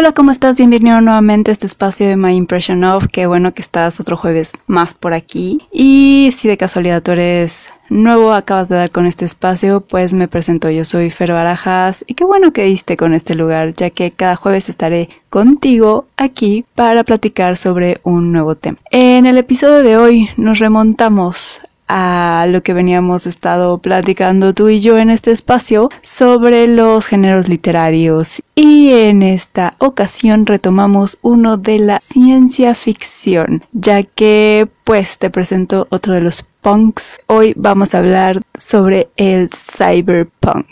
Hola, ¿cómo estás? Bienvenido nuevamente a este espacio de My Impression of. Qué bueno que estás otro jueves más por aquí. Y si de casualidad tú eres nuevo, acabas de dar con este espacio, pues me presento. Yo soy Fer Barajas y qué bueno que diste con este lugar, ya que cada jueves estaré contigo aquí para platicar sobre un nuevo tema. En el episodio de hoy nos remontamos a lo que veníamos estado platicando tú y yo en este espacio sobre los géneros literarios. Y en esta ocasión retomamos uno de la ciencia ficción ya que pues te presento otro de los punks. Hoy vamos a hablar sobre el cyberpunk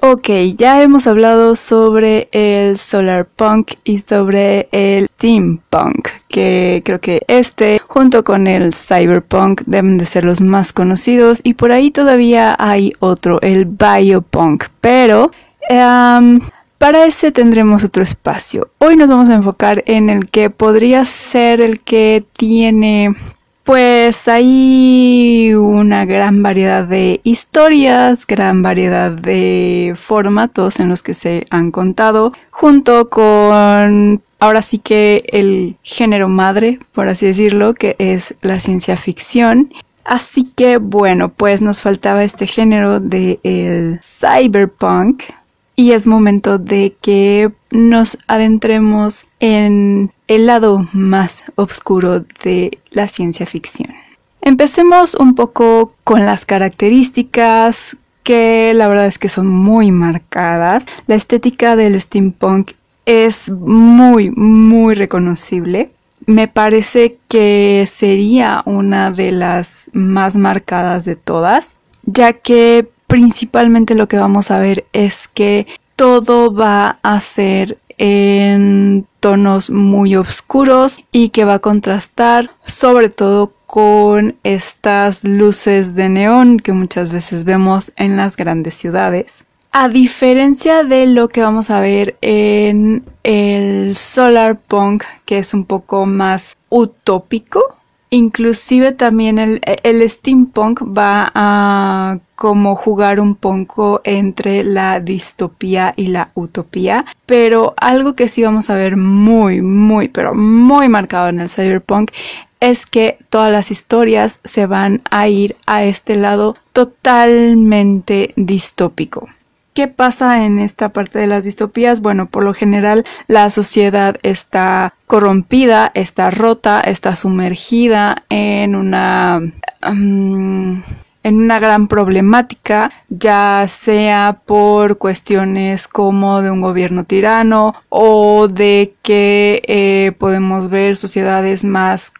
Ok, ya hemos hablado sobre el solar punk y sobre el steampunk, que creo que este junto con el cyberpunk deben de ser los más conocidos y por ahí todavía hay otro, el biopunk, pero em, para ese tendremos otro espacio. Hoy nos vamos a enfocar en el que podría ser el que tiene pues hay una gran variedad de historias, gran variedad de formatos en los que se han contado, junto con ahora sí que el género madre, por así decirlo, que es la ciencia ficción. Así que bueno, pues nos faltaba este género de el cyberpunk y es momento de que nos adentremos en el lado más oscuro de la ciencia ficción. Empecemos un poco con las características que la verdad es que son muy marcadas. La estética del steampunk es muy, muy reconocible. Me parece que sería una de las más marcadas de todas, ya que principalmente lo que vamos a ver es que todo va a ser en tonos muy oscuros y que va a contrastar sobre todo con estas luces de neón que muchas veces vemos en las grandes ciudades. A diferencia de lo que vamos a ver en el solar punk, que es un poco más utópico, inclusive también el, el steampunk va a como jugar un poco entre la distopía y la utopía, pero algo que sí vamos a ver muy, muy, pero muy marcado en el cyberpunk es que todas las historias se van a ir a este lado totalmente distópico. ¿Qué pasa en esta parte de las distopías? Bueno, por lo general la sociedad está corrompida, está rota, está sumergida en una... Mm, en una gran problemática, ya sea por cuestiones como de un gobierno tirano o de que eh, podemos ver sociedades más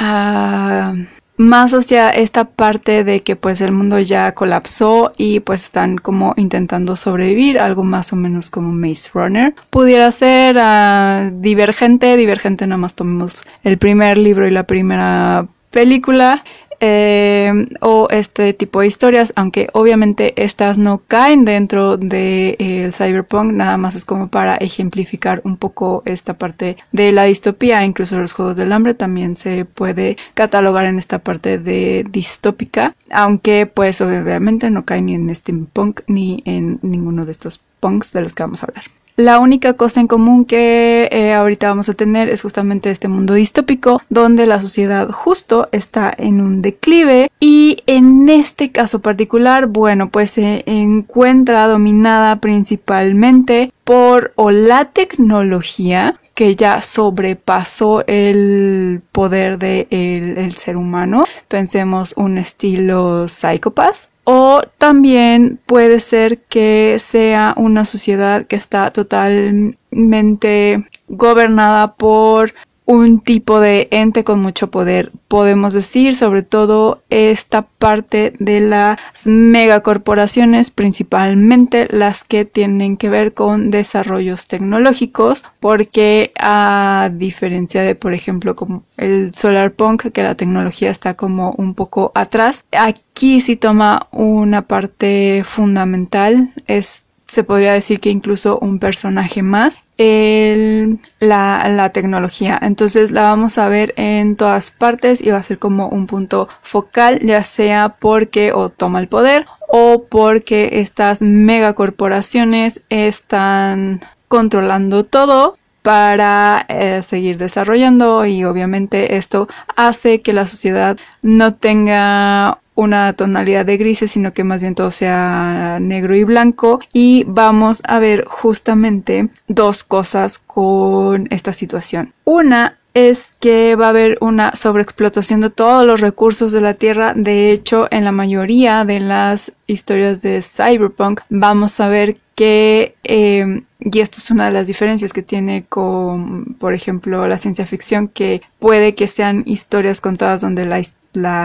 uh, más hacia esta parte de que pues el mundo ya colapsó y pues están como intentando sobrevivir, algo más o menos como Maze Runner. Pudiera ser uh, divergente, divergente nada más tomemos el primer libro y la primera película eh, o este tipo de historias, aunque obviamente estas no caen dentro del de, eh, cyberpunk, nada más es como para ejemplificar un poco esta parte de la distopía, incluso los juegos del hambre también se puede catalogar en esta parte de distópica, aunque pues obviamente no cae ni en steampunk ni en ninguno de estos punks de los que vamos a hablar. La única cosa en común que eh, ahorita vamos a tener es justamente este mundo distópico donde la sociedad justo está en un declive y en este caso particular, bueno, pues se encuentra dominada principalmente por o la tecnología que ya sobrepasó el poder del de ser humano. Pensemos un estilo psicópata o también puede ser que sea una sociedad que está totalmente gobernada por un tipo de ente con mucho poder. Podemos decir sobre todo esta parte de las megacorporaciones, principalmente las que tienen que ver con desarrollos tecnológicos, porque a diferencia de, por ejemplo, como el solar punk, que la tecnología está como un poco atrás, aquí sí toma una parte fundamental, es se podría decir que incluso un personaje más el, la, la, tecnología. Entonces la vamos a ver en todas partes y va a ser como un punto focal, ya sea porque o toma el poder o porque estas megacorporaciones están controlando todo para eh, seguir desarrollando y obviamente esto hace que la sociedad no tenga una tonalidad de grises, sino que más bien todo sea negro y blanco. Y vamos a ver justamente dos cosas con esta situación. Una es que va a haber una sobreexplotación de todos los recursos de la Tierra. De hecho, en la mayoría de las historias de Cyberpunk vamos a ver que, eh, y esto es una de las diferencias que tiene con, por ejemplo, la ciencia ficción, que puede que sean historias contadas donde la,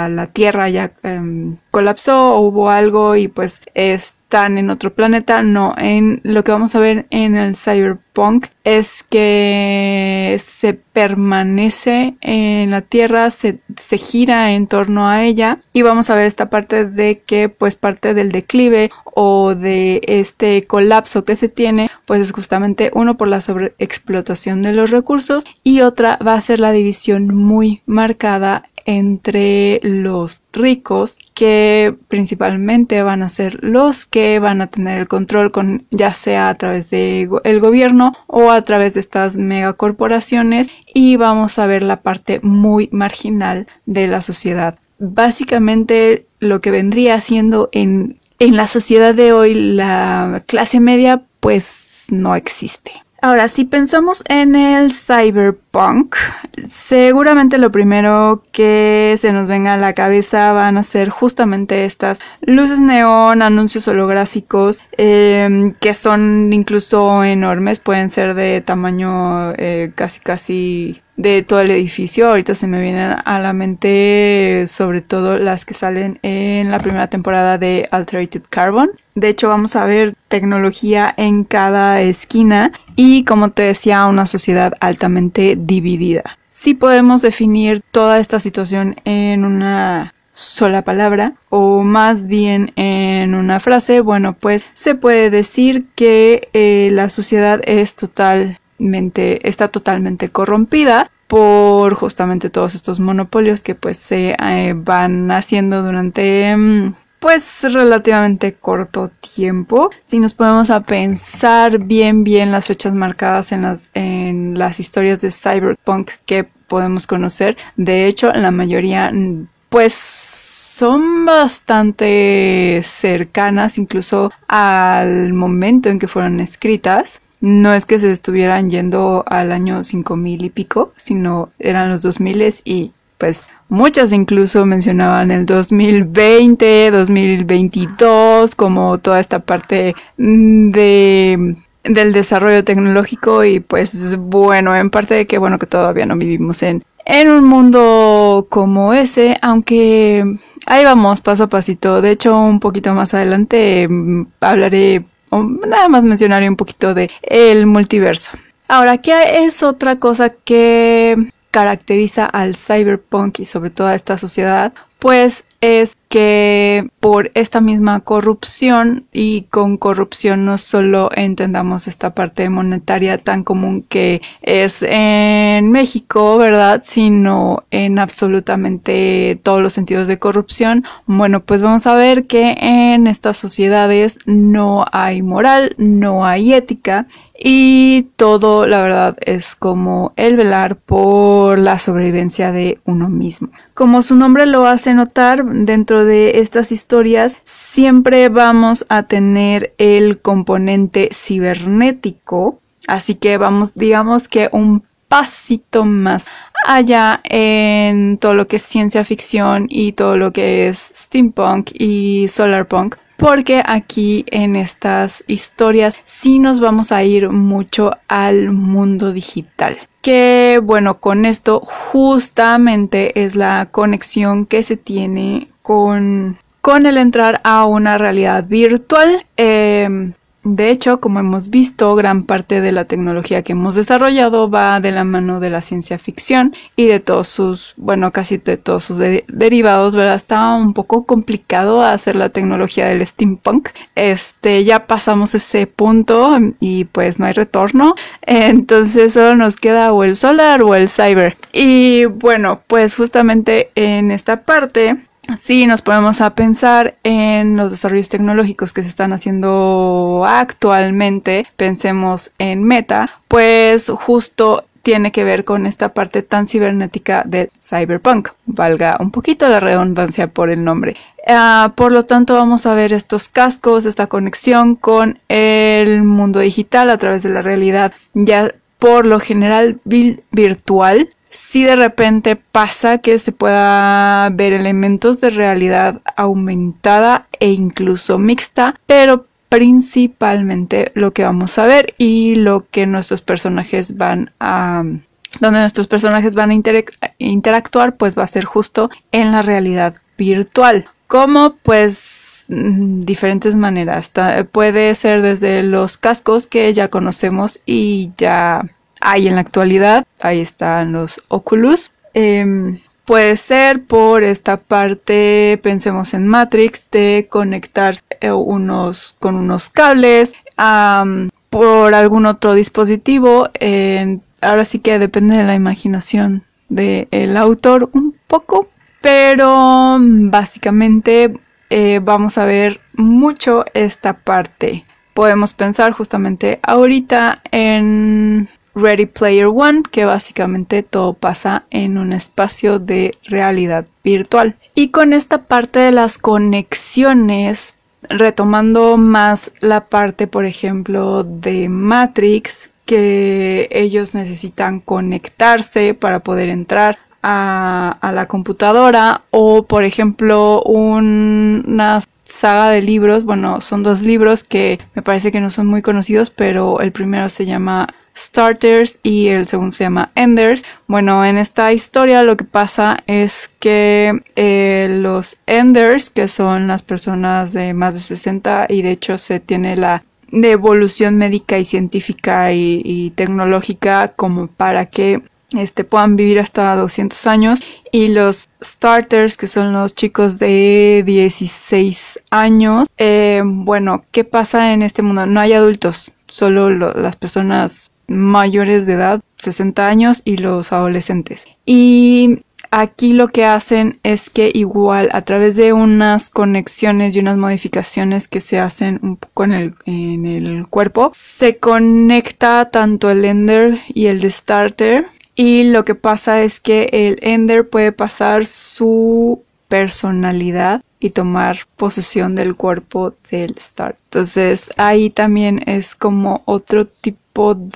la, Tierra ya em, colapsó o hubo algo y pues es están en otro planeta, no, en lo que vamos a ver en el cyberpunk es que se permanece en la Tierra, se, se, gira en torno a ella y vamos a ver esta parte de que pues parte del declive o de este colapso que se tiene pues es justamente uno por la sobreexplotación de los recursos y otra va a ser la división muy marcada entre los ricos que principalmente van a ser los que van a tener el control con ya sea a través del el gobierno o a través de estas megacorporaciones y vamos a ver la parte muy marginal de la sociedad. Básicamente lo que vendría siendo en, en la sociedad de hoy la clase media pues no existe. Ahora, si pensamos en el cyberpunk, seguramente lo primero que se nos venga a la cabeza van a ser justamente estas luces neón, anuncios holográficos, em, que son incluso enormes, pueden ser de tamaño eh, casi casi de todo el edificio. Ahorita se me vienen a la mente sobre todo las que salen en la primera temporada de Alterated Carbon. De hecho, vamos a ver tecnología en cada esquina y, como te decía, una sociedad altamente dividida. Si podemos definir toda esta situación en una sola palabra o más bien en una frase, bueno, pues se puede decir que eh, la sociedad es total está totalmente corrompida por justamente todos estos monopolios que pues se eh, van haciendo durante mm, pues relativamente corto tiempo. Si nos ponemos a pensar bien bien las fechas marcadas en las, en las historias de cyberpunk que podemos conocer, de hecho la mayoría mm, pues son bastante cercanas incluso al momento en que fueron escritas no es que se estuvieran yendo al año 5000 y pico, sino eran los 2000 y pues muchas incluso mencionaban el 2020, 2022 como toda esta parte de del desarrollo tecnológico y pues bueno, en parte de que bueno que todavía no vivimos en en un mundo como ese, aunque ahí vamos paso a pasito. De hecho, un poquito más adelante mm, hablaré nada más mencionaré un poquito de el multiverso. Ahora, ¿qué es otra cosa que caracteriza al cyberpunk y sobre todo a esta sociedad? Pues es que por esta misma corrupción y con corrupción no solo entendamos esta parte monetaria tan común que es en México, ¿verdad? Sino en absolutamente todos los sentidos de corrupción. Bueno, pues vamos a ver que en estas sociedades no hay moral, no hay ética y todo, la verdad, es como el velar por la sobrevivencia de uno mismo. Como su nombre lo hace notar, dentro de estas historias siempre vamos a tener el componente cibernético, así que vamos, digamos que un pasito más allá en todo lo que es ciencia ficción y todo lo que es steampunk y solarpunk porque aquí en estas historias sí nos vamos a ir mucho al mundo digital. Que bueno, con esto justamente es la conexión que se tiene con, con el entrar a una realidad virtual. Em, De hecho, como hemos visto, gran parte de la tecnología que hemos desarrollado va de la mano de la ciencia ficción y de todos sus, bueno, casi de todos sus derivados, ¿verdad? Está un poco complicado hacer la tecnología del steampunk. Este, ya pasamos ese punto y pues no hay retorno. Entonces solo nos queda o el solar o el cyber. Y bueno, pues justamente en esta parte si nos ponemos a pensar en los desarrollos tecnológicos que se están haciendo actualmente, pensemos en Meta, pues justo tiene que ver con esta parte tan cibernética del cyberpunk, valga un poquito la redundancia por el nombre. Ah, por lo tanto, vamos a ver estos cascos, esta conexión con el mundo digital a través de la realidad ya por lo general virtual si de repente pasa que se pueda ver elementos de realidad aumentada e incluso mixta, pero principalmente lo que vamos a ver y lo que nuestros personajes van a donde nuestros personajes van a interactuar pues va a ser justo en la realidad virtual. Como pues mm, diferentes maneras. Puede ser desde los cascos que ya conocemos y ya hay en la actualidad. Ahí están los Oculus. Em, puede ser por esta parte, pensemos en Matrix, de conectar eh, unos con unos cables, por algún otro dispositivo. ahora sí que depende de la imaginación del autor un poco, pero básicamente eh, vamos a ver mucho esta parte. Podemos pensar justamente ahorita en Ready Player One, que básicamente todo pasa en un espacio de realidad virtual. Y con esta parte de las conexiones, retomando más la parte, por ejemplo, de Matrix, que ellos necesitan conectarse para poder entrar a, la computadora o por ejemplo una saga de libros, bueno, son dos libros que me parece que no son muy conocidos, pero el primero se llama Starters y el segundo se llama Enders. Bueno, en esta historia lo que pasa es que eh, los Enders, que son las personas de más de 60 y de hecho se tiene la de evolución médica y científica y, tecnológica como para que este, puedan vivir hasta 200 años y los starters que son los chicos de 16 años eh, bueno qué pasa en este mundo no hay adultos solo las personas mayores de edad, 60 años, y los adolescentes. Y aquí lo que hacen es que igual a través de unas conexiones y unas modificaciones que se hacen un poco en el, en el cuerpo, se conecta tanto el ender y el starter. Y lo que pasa es que el ender puede pasar su personalidad y tomar posesión del cuerpo del Star. Entonces ahí también es como otro tipo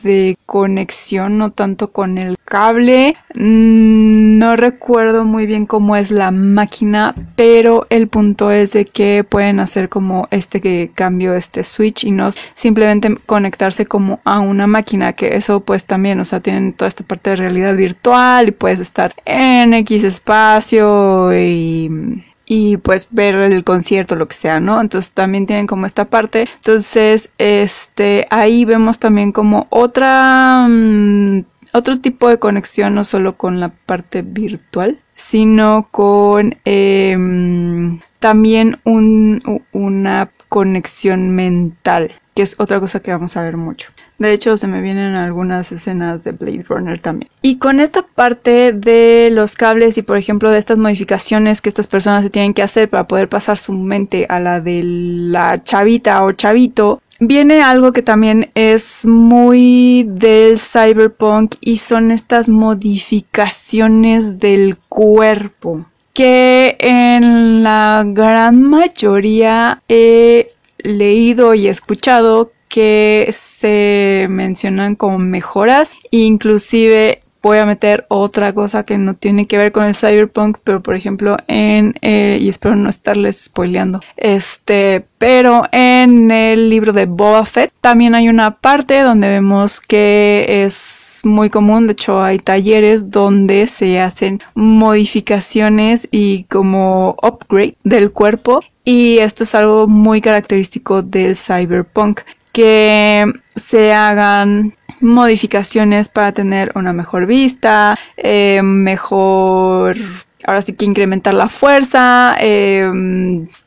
de conexión, no tanto con el cable. Mm, no recuerdo muy bien cómo es la máquina, pero el punto es de que pueden hacer como este que cambio este switch y no simplemente conectarse como a una máquina, que eso pues también, o sea, tienen toda esta parte de realidad virtual y puedes estar en X espacio y y pues ver el concierto, lo que sea, ¿no? Entonces también tienen como esta parte. Entonces, este, ahí vemos también como otra, mm, otro tipo de conexión, no solo con la parte virtual, sino con em, también un, una conexión mental, que es otra cosa que vamos a ver mucho. De hecho, se me vienen algunas escenas de Blade Runner también. Y con esta parte de los cables y, por ejemplo, de estas modificaciones que estas personas se tienen que hacer para poder pasar su mente a la de la chavita o chavito, viene algo que también es muy del cyberpunk y son estas modificaciones del cuerpo que en la gran mayoría he leído y escuchado que se mencionan como mejoras, inclusive voy a meter otra cosa que no tiene que ver con el cyberpunk, pero por ejemplo en, eh, y espero no estarles spoileando, este, pero en el libro de Boba Fett también hay una parte donde vemos que es muy común, de hecho hay talleres donde se hacen modificaciones y como upgrade del cuerpo y esto es algo muy característico del cyberpunk que se hagan modificaciones para tener una mejor vista, eh, mejor ahora sí que incrementar la fuerza, eh,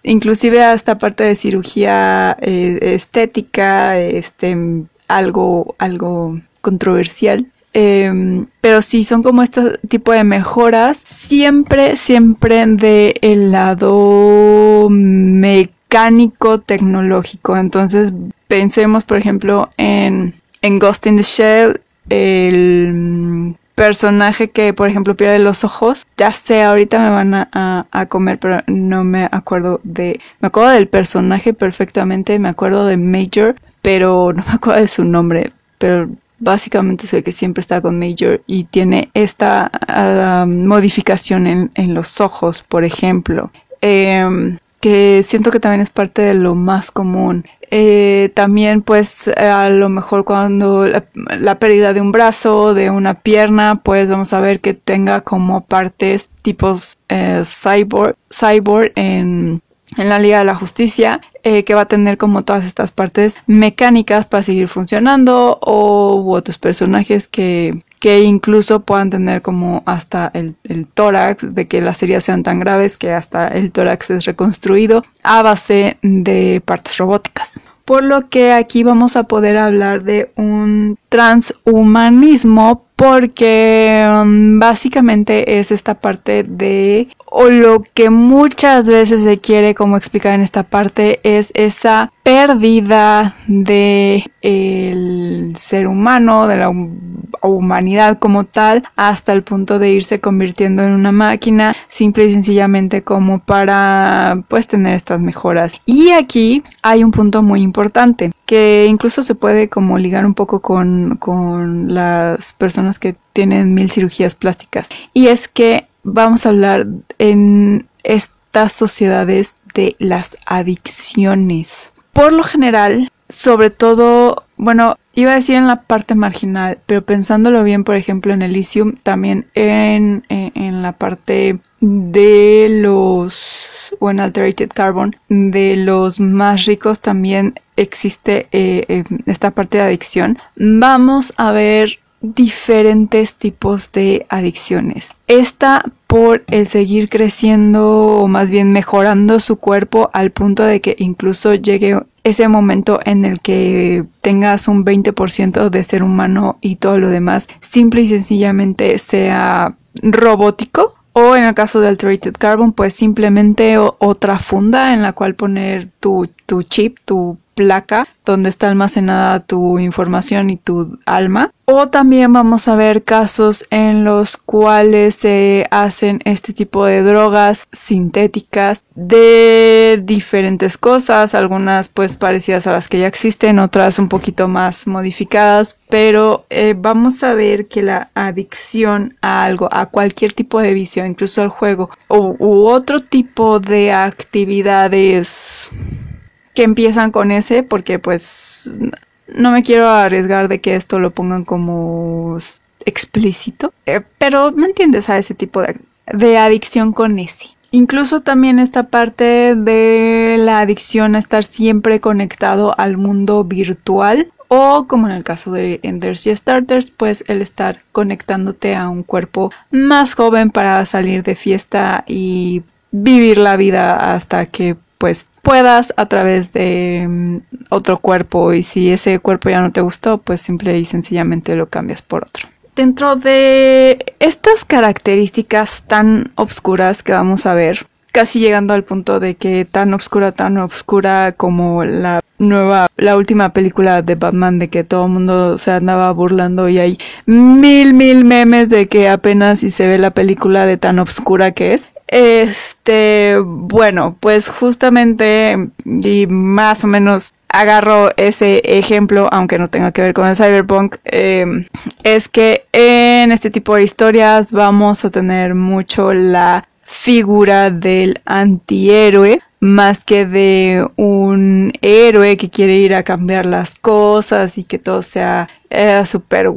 inclusive hasta parte de cirugía eh, estética, este, algo, algo controversial. pero sí, son como este tipo de mejoras, siempre, siempre de el lado mecánico tecnológico. Entonces, pensemos, por ejemplo, en en Ghost in the Shell, el personaje que, por ejemplo, pierde los ojos, ya sé, ahorita me van a, comer, pero no me acuerdo de... Me acuerdo del personaje perfectamente, me acuerdo de Major, pero no me acuerdo de su nombre, pero básicamente es el que siempre está con Major y tiene esta ah, modificación en, en, los ojos, por ejemplo. Em, que siento que también es parte de lo más común. Eh, también pues a lo mejor cuando la, pérdida de un brazo, de una pierna, pues vamos a ver que tenga como partes tipos eh, cyborg, cyborg en, en la Liga de la Justicia, eh, que va a tener como todas estas partes mecánicas para seguir funcionando o otros personajes que que incluso puedan tener como hasta el, el, tórax, de que las heridas sean tan graves que hasta el tórax es reconstruido a base de partes robóticas. Por lo que aquí vamos a poder hablar de un transhumanismo porque um, básicamente es esta parte de o lo que muchas veces se quiere como explicar en esta parte es esa pérdida de ser humano, de la humanidad como tal, hasta el punto de irse convirtiendo en una máquina, simple y sencillamente como para pues tener estas mejoras. Y aquí hay un punto muy importante que incluso se puede como ligar un poco con, con las personas que tienen mil cirugías plásticas. Y es que vamos a hablar en estas sociedades de las adicciones. Por lo general, sobre todo, bueno, iba a decir en la parte marginal, pero pensándolo bien, por ejemplo, en Elysium, también en, en, la parte de los, o en Alterated Carbon, de los más ricos también existe eh, esta parte de adicción. Vamos a ver diferentes tipos de adicciones. Esta por el seguir creciendo o más bien mejorando su cuerpo al punto de que incluso llegue ese momento en el que tengas un 20% de ser humano y todo lo demás simple y sencillamente sea robótico o en el caso de Alterated Carbon pues simplemente otra funda en la cual poner tu, tu chip, tu placa donde está almacenada tu información y tu alma. O también vamos a ver casos en los cuales se hacen este tipo de drogas sintéticas de diferentes cosas, algunas pues parecidas a las que ya existen, otras un poquito más modificadas, pero eh, vamos a ver que la adicción a algo, a cualquier tipo de vicio, incluso al juego u otro tipo de actividades que empiezan con ese, porque pues no me quiero arriesgar de que esto lo pongan como explícito, eh, pero me entiendes a ese tipo de, de adicción con ese. Incluso también esta parte de la adicción a estar siempre conectado al mundo virtual o como en el caso de Enders y Starters, pues el estar conectándote a un cuerpo más joven para salir de fiesta y vivir la vida hasta que pues puedas a través de mm, otro cuerpo y si ese cuerpo ya no te gustó, pues simple y sencillamente lo cambias por otro. Dentro de estas características tan obscuras que vamos a ver, casi llegando al punto de que tan obscura, tan obscura como la nueva, la última película de Batman de que todo el mundo se andaba burlando y hay mil, mil memes de que apenas si se ve la película de tan obscura que es. Este, bueno, pues justamente y más o menos agarro ese ejemplo, aunque no tenga que ver con el cyberpunk, em, es que en este tipo de historias vamos a tener mucho la figura del antihéroe más que de un héroe que quiere ir a cambiar las cosas y que todo sea eh, super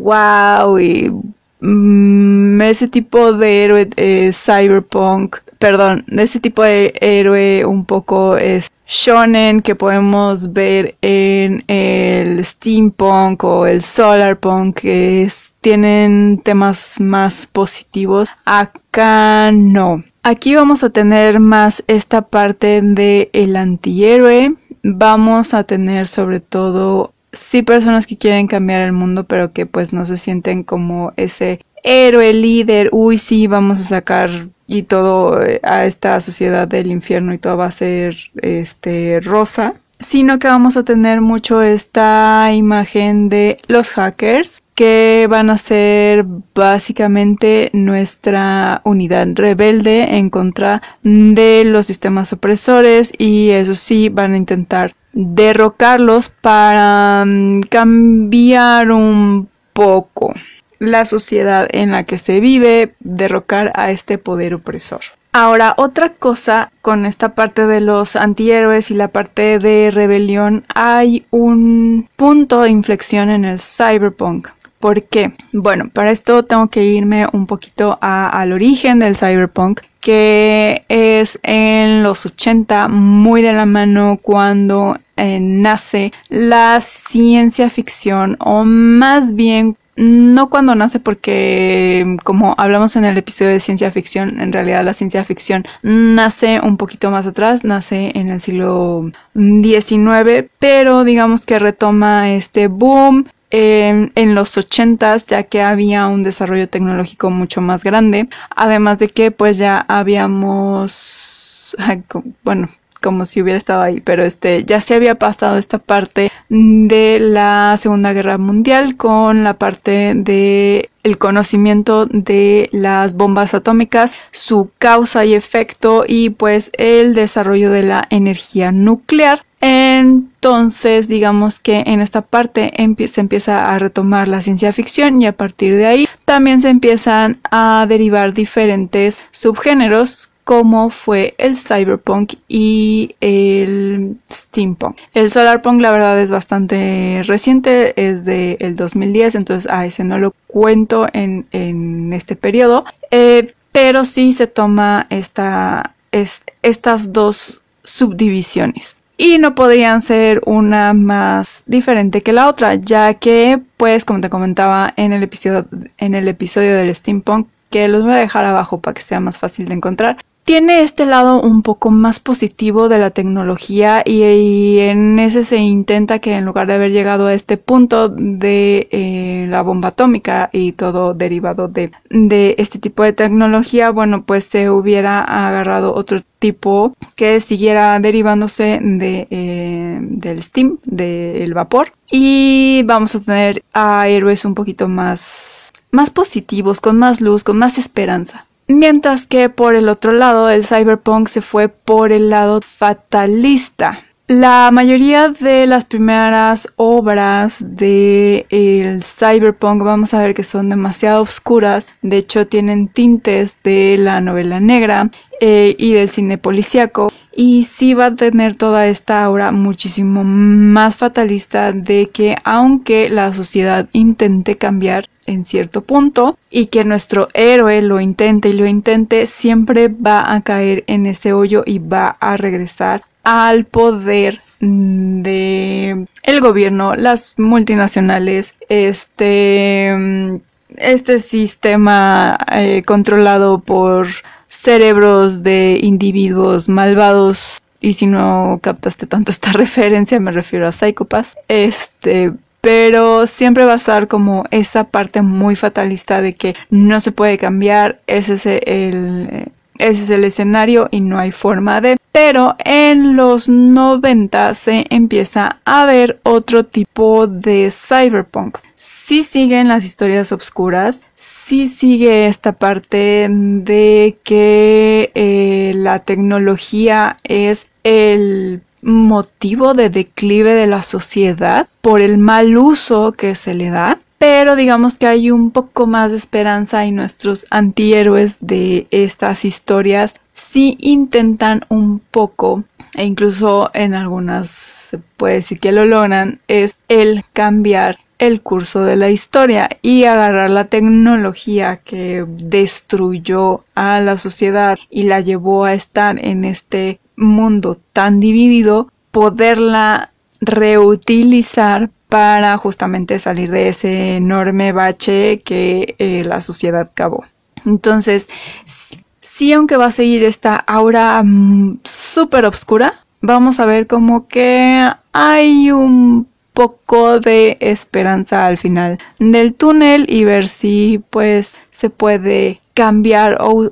y Mm, ese tipo de héroe cyberpunk, perdón, ese tipo de héroe un poco es shonen que podemos ver en el steampunk o el solarpunk que tienen temas más positivos. Acá no. Aquí vamos a tener más esta parte de el antihéroe. Vamos a tener sobre todo sí personas que quieren cambiar el mundo, pero que pues no se sienten como ese héroe líder. Uy, sí, vamos a sacar y todo eh, a esta sociedad del infierno y todo va a ser este rosa sino que vamos a tener mucho esta imagen de los hackers que van a ser básicamente nuestra unidad rebelde en contra de los sistemas opresores y eso sí van a intentar derrocarlos para mm, cambiar un poco la sociedad en la que se vive, derrocar a este poder opresor. Ahora, otra cosa con esta parte de los antihéroes y la parte de rebelión, hay un punto de inflexión en el cyberpunk. ¿Por qué? Bueno, para esto tengo que irme un poquito al origen del cyberpunk, que es en los 80, muy de la mano cuando eh, nace la ciencia ficción, o más bien no cuando nace porque como hablamos en el episodio de ciencia ficción, en realidad la ciencia ficción nace un poquito más atrás, nace en el siglo XIX, pero digamos que retoma este boom en, los 80 ya que había un desarrollo tecnológico mucho más grande, además de que pues ya habíamos, bueno, como si hubiera estado ahí, pero este ya se había pasado esta parte de la Segunda Guerra Mundial con la parte de el conocimiento de las bombas atómicas, su causa y efecto y pues el desarrollo de la energía nuclear. Entonces, digamos que en esta parte se empieza a retomar la ciencia ficción y a partir de ahí también se empiezan a derivar diferentes subgéneros como fue el cyberpunk y el steampunk. El solarpunk la verdad es bastante reciente, es del el 2010, entonces a ese no lo cuento en, este periodo, eh, pero sí se toma esta, estas dos subdivisiones y no podrían ser una más diferente que la otra, ya que, pues, como te comentaba en el episodio, en el episodio del steampunk, que los voy a dejar abajo para que sea más fácil de encontrar, tiene este lado un poco más positivo de la tecnología y, en ese se intenta que en lugar de haber llegado a este punto de eh, la bomba atómica y todo derivado de, este tipo de tecnología, bueno, pues se hubiera agarrado otro tipo que siguiera derivándose de, eh, del steam, del vapor. Y vamos a tener a héroes un poquito más, más positivos, con más luz, con más esperanza. Mientras que por el otro lado el cyberpunk se fue por el lado fatalista. La mayoría de las primeras obras de el cyberpunk vamos a ver que son demasiado oscuras, de hecho tienen tintes de la novela negra eh, y del cine policíaco y sí va a tener toda esta aura muchísimo más fatalista de que aunque la sociedad intente cambiar en cierto punto y que nuestro héroe lo intente y lo intente siempre va a caer en ese hoyo y va a regresar al poder de el gobierno, las multinacionales, este, este sistema eh, controlado por cerebros de individuos malvados y si no captaste tanto esta referencia me refiero a Psychopaths este pero siempre va a estar como esa parte muy fatalista de que no se puede cambiar ese es el ese es el escenario y no hay forma de. Pero en los 90 se empieza a ver otro tipo de cyberpunk. Sí siguen las historias obscuras, sí sigue esta parte de que eh, la tecnología es el motivo de declive de la sociedad por el mal uso que se le da pero digamos que hay un poco más de esperanza y nuestros antihéroes de estas historias sí intentan un poco e incluso en algunas se puede decir que lo logran es el cambiar el curso de la historia y agarrar la tecnología que destruyó a la sociedad y la llevó a estar en este mundo tan dividido, poderla reutilizar para justamente salir de ese enorme bache que eh, la sociedad cavó. Entonces, sí, aunque va a seguir esta aura mm, súper oscura, vamos a ver como que hay un poco de esperanza al final del túnel y ver si pues se puede cambiar o,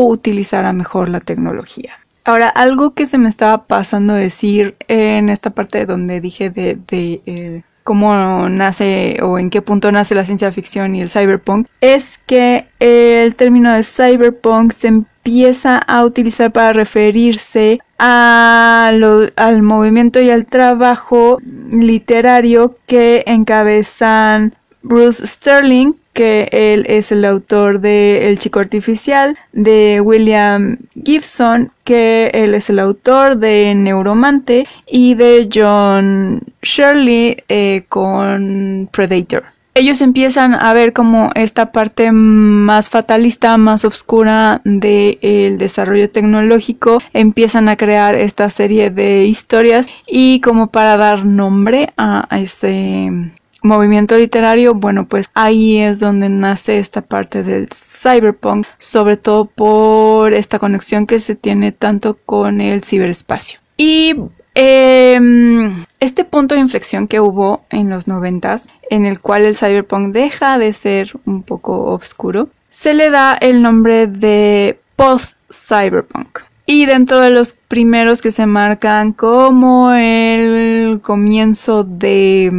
utilizar a mejor la tecnología. Ahora, algo que se me estaba pasando decir en esta parte donde dije de, eh, cómo nace o en qué punto nace la ciencia ficción y el cyberpunk, es que el término de cyberpunk se empieza a utilizar para referirse al movimiento y al trabajo literario que encabezan Bruce Sterling, que él es el autor de El Chico Artificial, de William Gibson, que él es el autor de Neuromante, y de John Shirley eh, con Predator. Ellos empiezan a ver como esta parte más fatalista, más oscura del desarrollo tecnológico, empiezan a crear esta serie de historias y como para dar nombre a ese movimiento literario, bueno, pues ahí es donde nace esta parte del cyberpunk, sobre todo por esta conexión que se tiene tanto con el ciberespacio. Y em, este punto de inflexión que hubo en los noventas, en el cual el cyberpunk deja de ser un poco oscuro, se le da el nombre de post-cyberpunk. Y dentro de los primeros que se marcan como el comienzo de,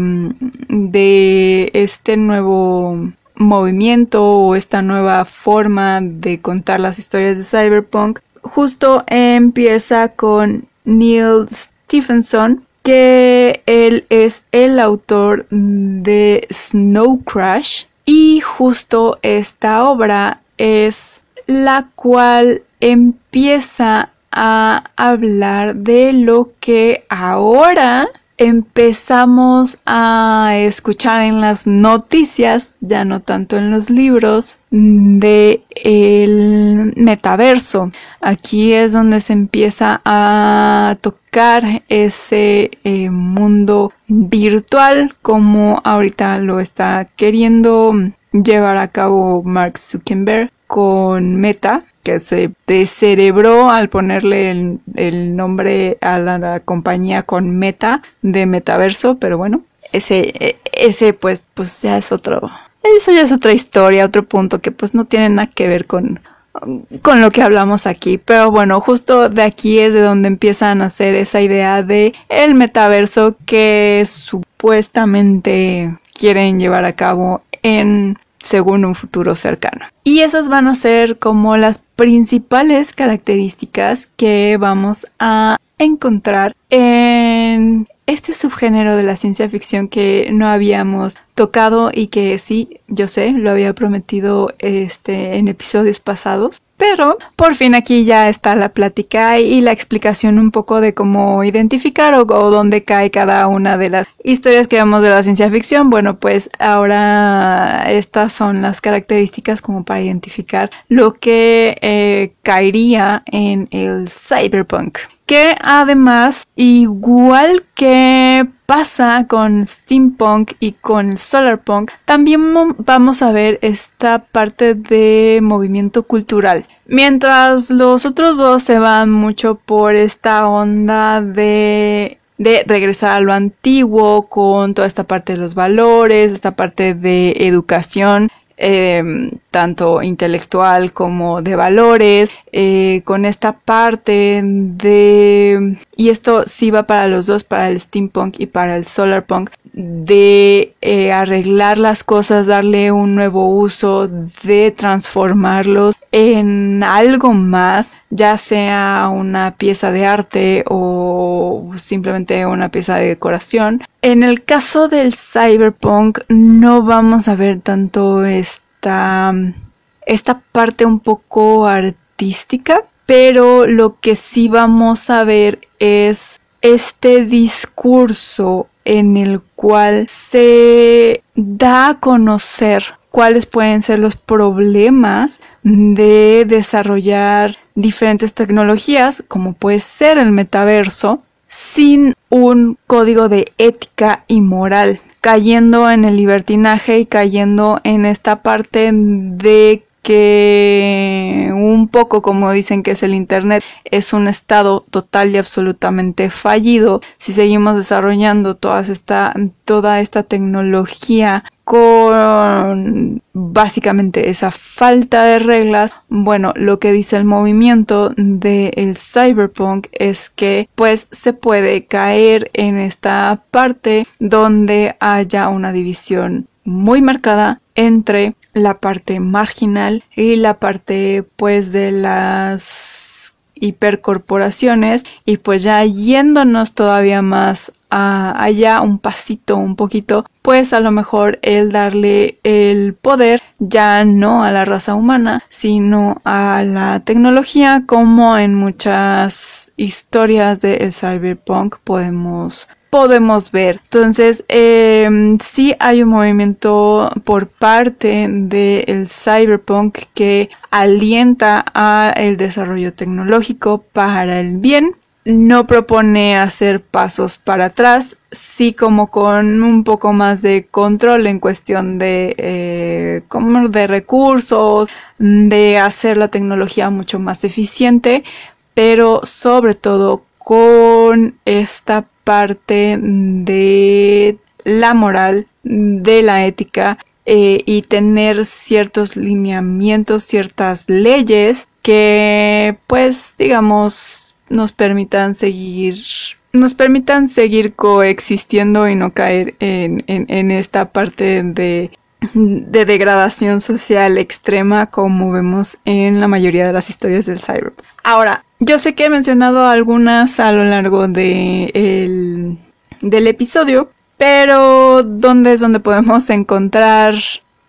de este nuevo movimiento o esta nueva forma de contar las historias de cyberpunk, justo empieza con Neil Stephenson, que él es el autor de Snow Crash. Y justo esta obra es la cual empieza a hablar de lo que ahora empezamos a escuchar en las noticias, ya no tanto en los libros, de el metaverso. Aquí es donde se empieza a tocar ese eh, mundo virtual como ahorita lo está queriendo llevar a cabo Mark Zuckerberg con Meta, que se descerebró al ponerle el, nombre a la, compañía con Meta de Metaverso, pero bueno, ese, ese pues, pues ya es otro, eso ya es otra historia, otro punto que pues no tiene nada que ver con, con lo que hablamos aquí, pero bueno, justo de aquí es de donde empiezan a hacer esa idea de el metaverso que supuestamente quieren llevar a cabo en según un futuro cercano. Y esas van a ser como las principales características que vamos a encontrar en este subgénero de la ciencia ficción que no habíamos tocado y que sí, yo sé, lo había prometido este en episodios pasados, pero por fin aquí ya está la plática y la explicación un poco de cómo identificar o, dónde cae cada una de las historias que vemos de la ciencia ficción. Bueno, pues ahora estas son las características como para identificar lo que eh, caería en el cyberpunk que además, igual que pasa con steampunk y con solarpunk, también vamos a ver esta parte de movimiento cultural. Mientras los otros dos se van mucho por esta onda de de regresar a lo antiguo con toda esta parte de los valores, esta parte de educación Em, tanto intelectual como de valores, eh, con esta parte de, y esto sí va para los dos, para el steampunk y para el solarpunk, de eh, arreglar las cosas, darle un nuevo uso, de transformarlos en algo más, ya sea una pieza de arte o simplemente una pieza de decoración. En el caso del cyberpunk no vamos a ver tanto esta, parte un poco artística, pero lo que sí vamos a ver es este discurso en el cual se da a conocer cuáles pueden ser los problemas de desarrollar diferentes tecnologías, como puede ser el metaverso, sin un código de ética y moral, cayendo en el libertinaje y cayendo en esta parte de que un poco como dicen que es el Internet, es un estado total y absolutamente fallido. Si seguimos desarrollando toda esta, toda esta tecnología con básicamente esa falta de reglas, bueno, lo que dice el movimiento del cyberpunk es que pues se puede caer en esta parte donde haya una división muy marcada entre la parte marginal y la parte pues de las hipercorporaciones. Y pues ya yéndonos todavía más allá un pasito un poquito pues a lo mejor el darle el poder ya no a la raza humana sino a la tecnología como en muchas historias del cyberpunk podemos podemos ver. Entonces, eh, sí hay un movimiento por parte del cyberpunk que alienta a el desarrollo tecnológico para el bien. No propone hacer pasos para atrás, sí como con un poco más de control en cuestión de, eh, de recursos, de hacer la tecnología mucho más eficiente, pero sobre todo con esta parte de la moral, de la ética eh, y tener ciertos lineamientos, ciertas leyes que pues digamos nos permitan seguir nos permitan seguir coexistiendo y no caer en, esta parte de, de, degradación social extrema como vemos en la mayoría de las historias del cyber. Ahora, yo sé que he mencionado algunas a lo largo de del episodio, pero ¿dónde es donde podemos encontrar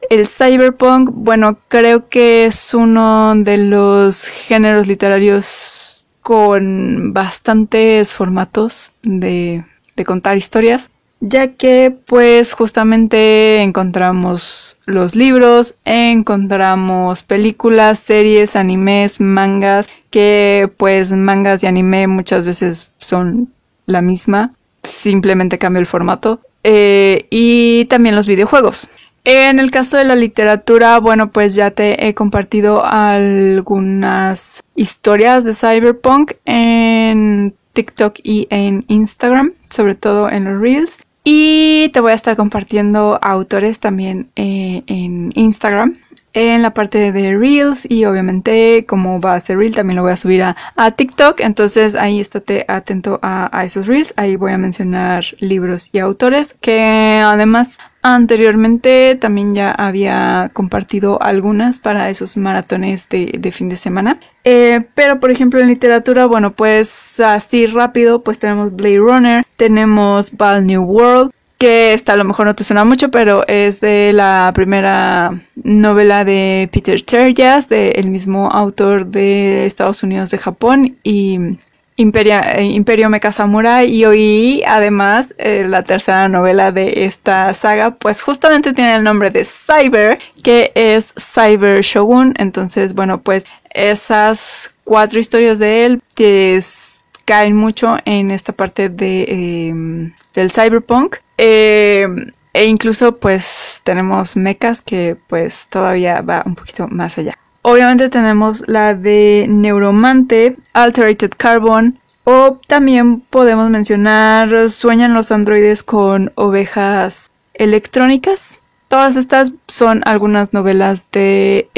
el cyberpunk? Bueno, creo que es uno de los géneros literarios con bastantes formatos de, de contar historias ya que pues justamente encontramos los libros, encontramos películas, series, animes, mangas, que pues mangas y anime muchas veces son la misma, simplemente cambia el formato, eh, y también los videojuegos. En el caso de la literatura, bueno, pues ya te he compartido algunas historias de cyberpunk en TikTok y en Instagram, sobre todo en los Reels. Y te voy a estar compartiendo autores también eh, en Instagram en la parte de Reels y obviamente como va a ser Reel también lo voy a subir a, TikTok. Entonces ahí estate atento a, a, esos Reels. Ahí voy a mencionar libros y autores que además anteriormente también ya había compartido algunas para esos maratones de, fin de semana. Eh, pero por ejemplo en literatura bueno pues así rápido pues tenemos Blade Runner tenemos Bad New World que esta a lo mejor no te suena mucho, pero es de la primera novela de Peter Terjas, del mismo autor de Estados Unidos de Japón y eh, Imperio Mecha Samurai y hoy además eh, la tercera novela de esta saga pues justamente tiene el nombre de Cyber que es Cyber Shogun entonces bueno pues esas cuatro historias de él que caen mucho en esta parte de, em, del cyberpunk eh, e incluso pues tenemos mechas que pues todavía va un poquito más allá. Obviamente tenemos la de Neuromante, Alterated Carbon o también podemos mencionar Sueñan los androides con ovejas electrónicas. Todas estas son algunas novelas de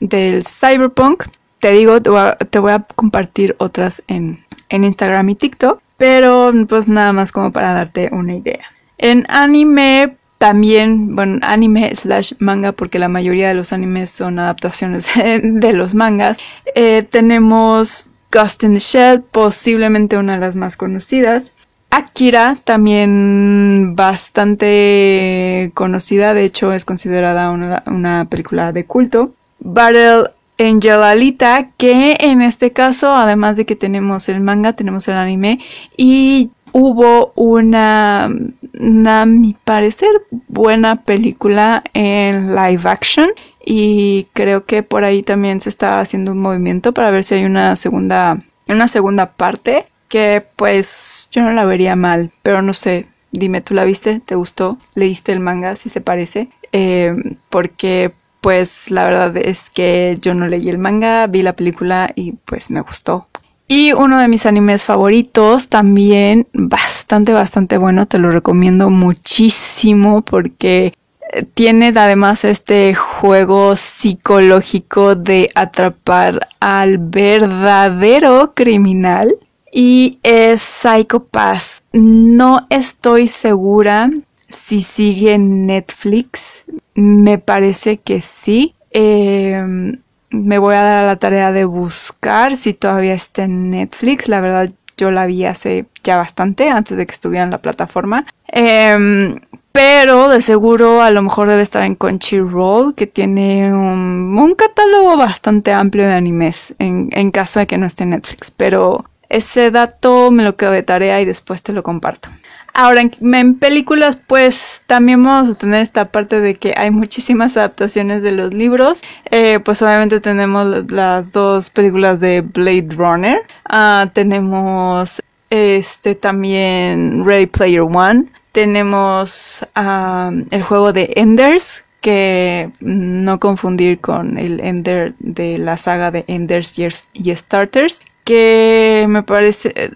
del cyberpunk. Te digo, te voy, a, compartir otras en, en Instagram y TikTok pero pues nada más como para darte una idea. En anime también, bueno, anime slash manga, porque la mayoría de los animes son adaptaciones de los mangas. Eh, tenemos Ghost in the Shell, posiblemente una de las más conocidas. Akira, también bastante conocida, de hecho es considerada una, una película de culto. Battle Angel Alita, que en este caso, además de que tenemos el manga, tenemos el anime y hubo una, a mi parecer, buena película en live action y creo que por ahí también se está haciendo un movimiento para ver si hay una segunda, una segunda parte que pues yo no la vería mal, pero no sé, dime, ¿tú la viste? ¿Te gustó? ¿Leíste el manga? Si se parece. Eh, porque pues la verdad es que yo no leí el manga, vi la película y pues me gustó. Y uno de mis animes favoritos, también bastante, bastante bueno, te lo recomiendo muchísimo porque eh, tiene además este juego psicológico de atrapar al verdadero criminal y es Psycho Pass. No estoy segura si sigue Netflix. Me parece que sí. Eh, me voy a dar a la tarea de buscar si todavía está en Netflix. La verdad, yo la vi hace ya bastante, antes de que estuviera en la plataforma. Em, pero de seguro a lo mejor debe estar en Crunchyroll, que tiene un, catálogo bastante amplio de animes, en, en, caso de que no esté en Netflix. Pero ese dato me lo quedo de tarea y después te lo comparto. Ahora, en, películas, pues también vamos a tener esta parte de que hay muchísimas adaptaciones de los libros. Eh, pues obviamente tenemos las dos películas de Blade Runner. Ah, tenemos este también Ready Player One. Tenemos ah, el juego de Enders, que no confundir con el Ender de la saga de Enders y Starters, que me parece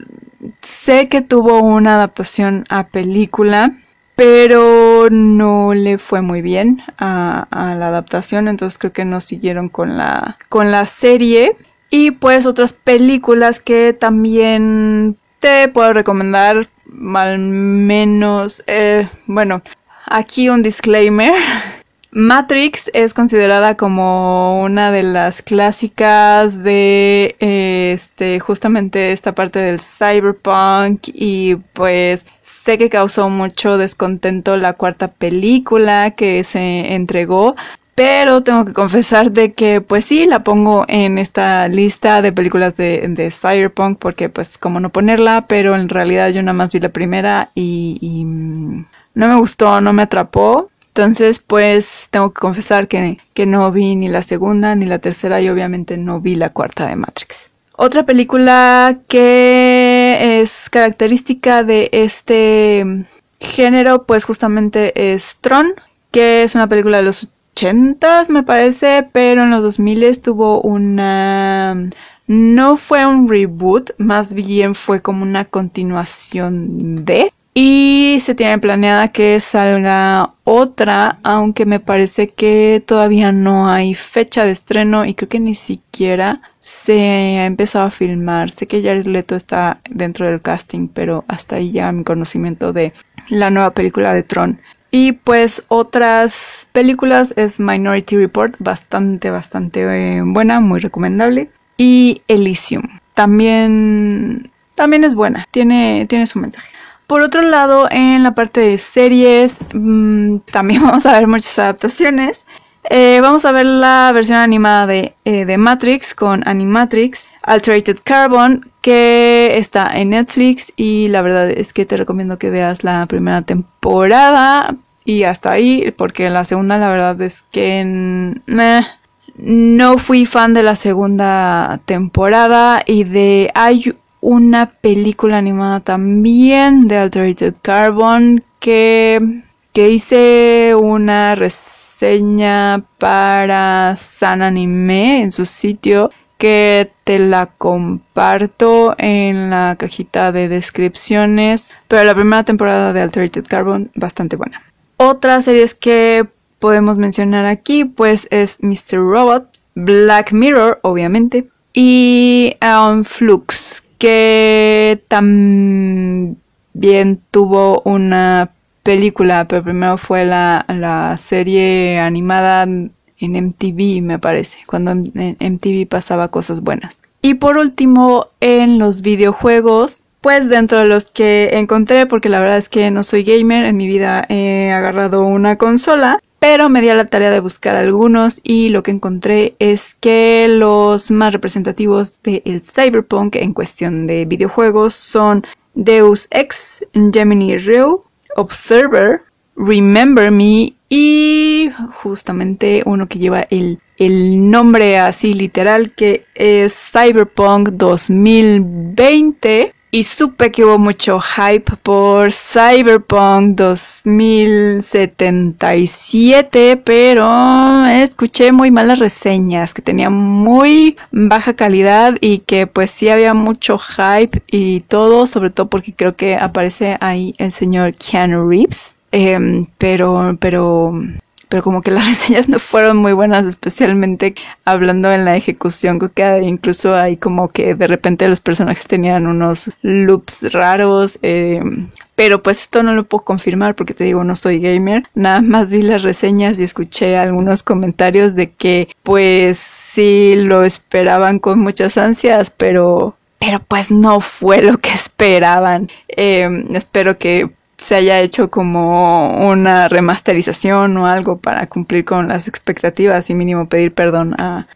sé que tuvo una adaptación a película, pero no le fue muy bien a, la adaptación, entonces creo que no siguieron con la, con la serie. Y pues otras películas que también te puedo recomendar, al menos, eh, bueno, aquí un disclaimer. Matrix es considerada como una de las clásicas de este justamente esta parte del cyberpunk y pues sé que causó mucho descontento la cuarta película que se entregó pero tengo que confesar de que pues sí la pongo en esta lista de películas de, cyberpunk porque pues como no ponerla pero en realidad yo nada más vi la primera y, y mm, no me gustó no me atrapó entonces, pues tengo que confesar que, no vi ni la segunda ni la tercera y obviamente no vi la cuarta de Matrix. Otra película que es característica de este género, pues justamente es Tron, que es una película de los 80 me parece, pero en los 2000 tuvo una... No fue un reboot, más bien fue como una continuación de... Y se tiene planeada que salga otra, aunque me parece que todavía no hay fecha de estreno y creo que ni siquiera se ha empezado a filmar. Sé que Jared Leto está dentro del casting, pero hasta ahí ya mi conocimiento de la nueva película de Tron. Y pues otras películas es Minority Report, bastante, bastante eh, buena, muy recomendable. Y Elysium, también, también es buena, tiene, tiene su mensaje. Por otro lado, en la parte de series, mm, también vamos a ver muchas adaptaciones. Eh, vamos a ver la versión animada de, eh, Matrix con Animatrix, Alterated Carbon, que está en Netflix y la verdad es que te recomiendo que veas la primera temporada y hasta ahí, porque la segunda la verdad es que no fui fan de la segunda temporada y de hay una película animada también de Altered Carbon que, que hice una reseña para San Anime en su sitio que te la comparto en la cajita de descripciones. Pero la primera temporada de Altered Carbon, bastante buena. Otras series que podemos mencionar aquí, pues es Mr. Robot, Black Mirror, obviamente, y um, Flux, que también tuvo una película, pero primero fue la, serie animada en MTV, me parece, cuando en MTV pasaba cosas buenas. Y por último, en los videojuegos, pues dentro de los que encontré, porque la verdad es que no soy gamer, en mi vida he agarrado una consola, pero me di a la tarea de buscar algunos y lo que encontré es que los más representativos del cyberpunk en cuestión de videojuegos son Deus Ex, Gemini Rue, Observer, Remember Me y justamente uno que lleva el, el nombre así literal que es Cyberpunk 2020 y supe que hubo mucho hype por Cyberpunk 2077, pero escuché muy malas reseñas, que tenía muy baja calidad y que pues sí había mucho hype y todo, sobre todo porque creo que aparece ahí el señor Keanu Reeves. Em, pero, pero pero como que las reseñas no fueron muy buenas, especialmente hablando en la ejecución, que incluso hay como que de repente los personajes tenían unos loops raros, eh, pero pues esto no lo puedo confirmar porque te digo, no soy gamer, nada más vi las reseñas y escuché algunos comentarios de que pues sí lo esperaban con muchas ansias, pero pero pues no fue lo que esperaban. Eh, espero que se haya hecho como una remasterización o algo para cumplir con las expectativas y mínimo pedir perdón a,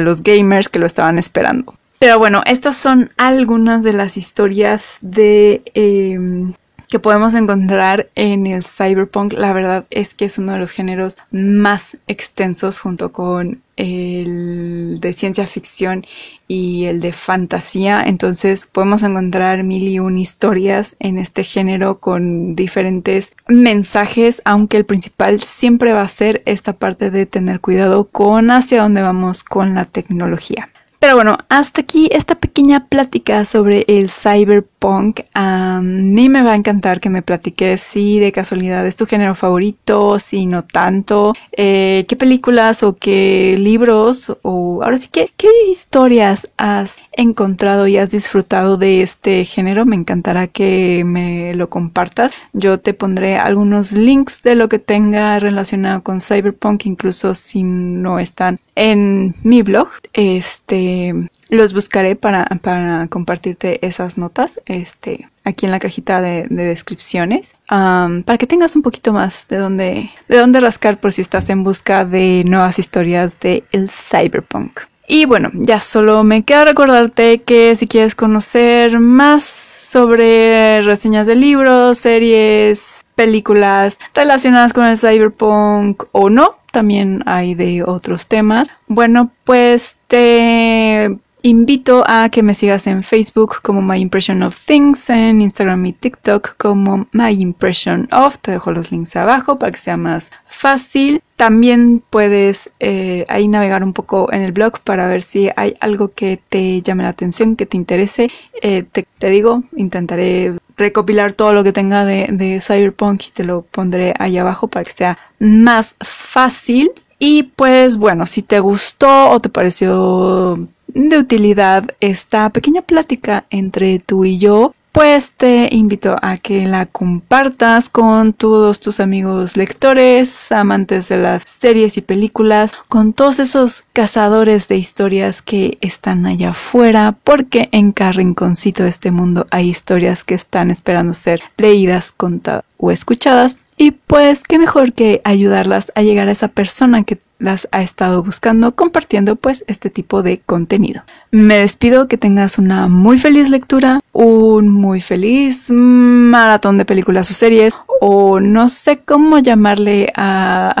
los gamers que lo estaban esperando. Pero bueno, estas son algunas de las historias de em, que podemos encontrar en el cyberpunk. La verdad es que es uno de los géneros más extensos junto con el de ciencia ficción y el de fantasía. Entonces podemos encontrar mil y un historias en este género con diferentes mensajes, aunque el principal siempre va a ser esta parte de tener cuidado con hacia dónde vamos con la tecnología. Pero bueno, hasta aquí esta pequeña plática sobre el cyberpunk. A mí me va a encantar que me platiques si de casualidad es tu género favorito, si no tanto, eh, qué películas o qué libros o ahora sí que qué historias has encontrado y has disfrutado de este género. Me encantará que me lo compartas. Yo te pondré algunos links de lo que tenga relacionado con cyberpunk, incluso si no están en mi blog. Este, los buscaré para, para compartirte esas notas, este, aquí en la cajita de, descripciones, para que tengas un poquito más de dónde, de dónde rascar por si estás en busca de nuevas historias de el cyberpunk. Y bueno, ya solo me queda recordarte que si quieres conocer más sobre reseñas de libros, series, películas relacionadas con el cyberpunk o no, también hay de otros temas. Bueno, pues te invito a que me sigas en Facebook como My Impression of Things, en Instagram y TikTok como My Impression of. Te dejo los links abajo para que sea más fácil. También puedes eh, ahí navegar un poco en el blog para ver si hay algo que te llame la atención, que te interese. Eh, te, digo, intentaré recopilar todo lo que tenga de, de Cyberpunk y te lo pondré ahí abajo para que sea más fácil. Y pues bueno, si te gustó o te pareció de utilidad esta pequeña plática entre tú y yo, pues te invito a que la compartas con todos tus amigos lectores, amantes de las series y películas, con todos esos cazadores de historias que están allá afuera, porque en cada rinconcito de este mundo hay historias que están esperando ser leídas, contadas o escuchadas. Y pues qué mejor que ayudarlas a llegar a esa persona que las ha estado buscando compartiendo pues este tipo de contenido. Me despido, que tengas una muy feliz lectura, un muy feliz maratón de películas o series o no sé cómo llamarle a,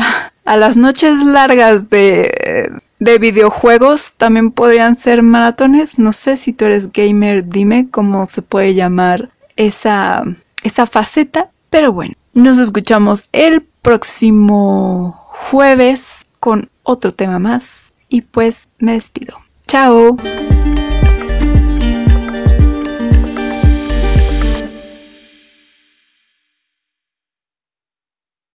a las noches largas de, de videojuegos también podrían ser maratones. No sé si tú eres gamer, dime cómo se puede llamar esa, esa faceta. Pero bueno, nos escuchamos el próximo jueves con otro tema más y pues me despido. Chao.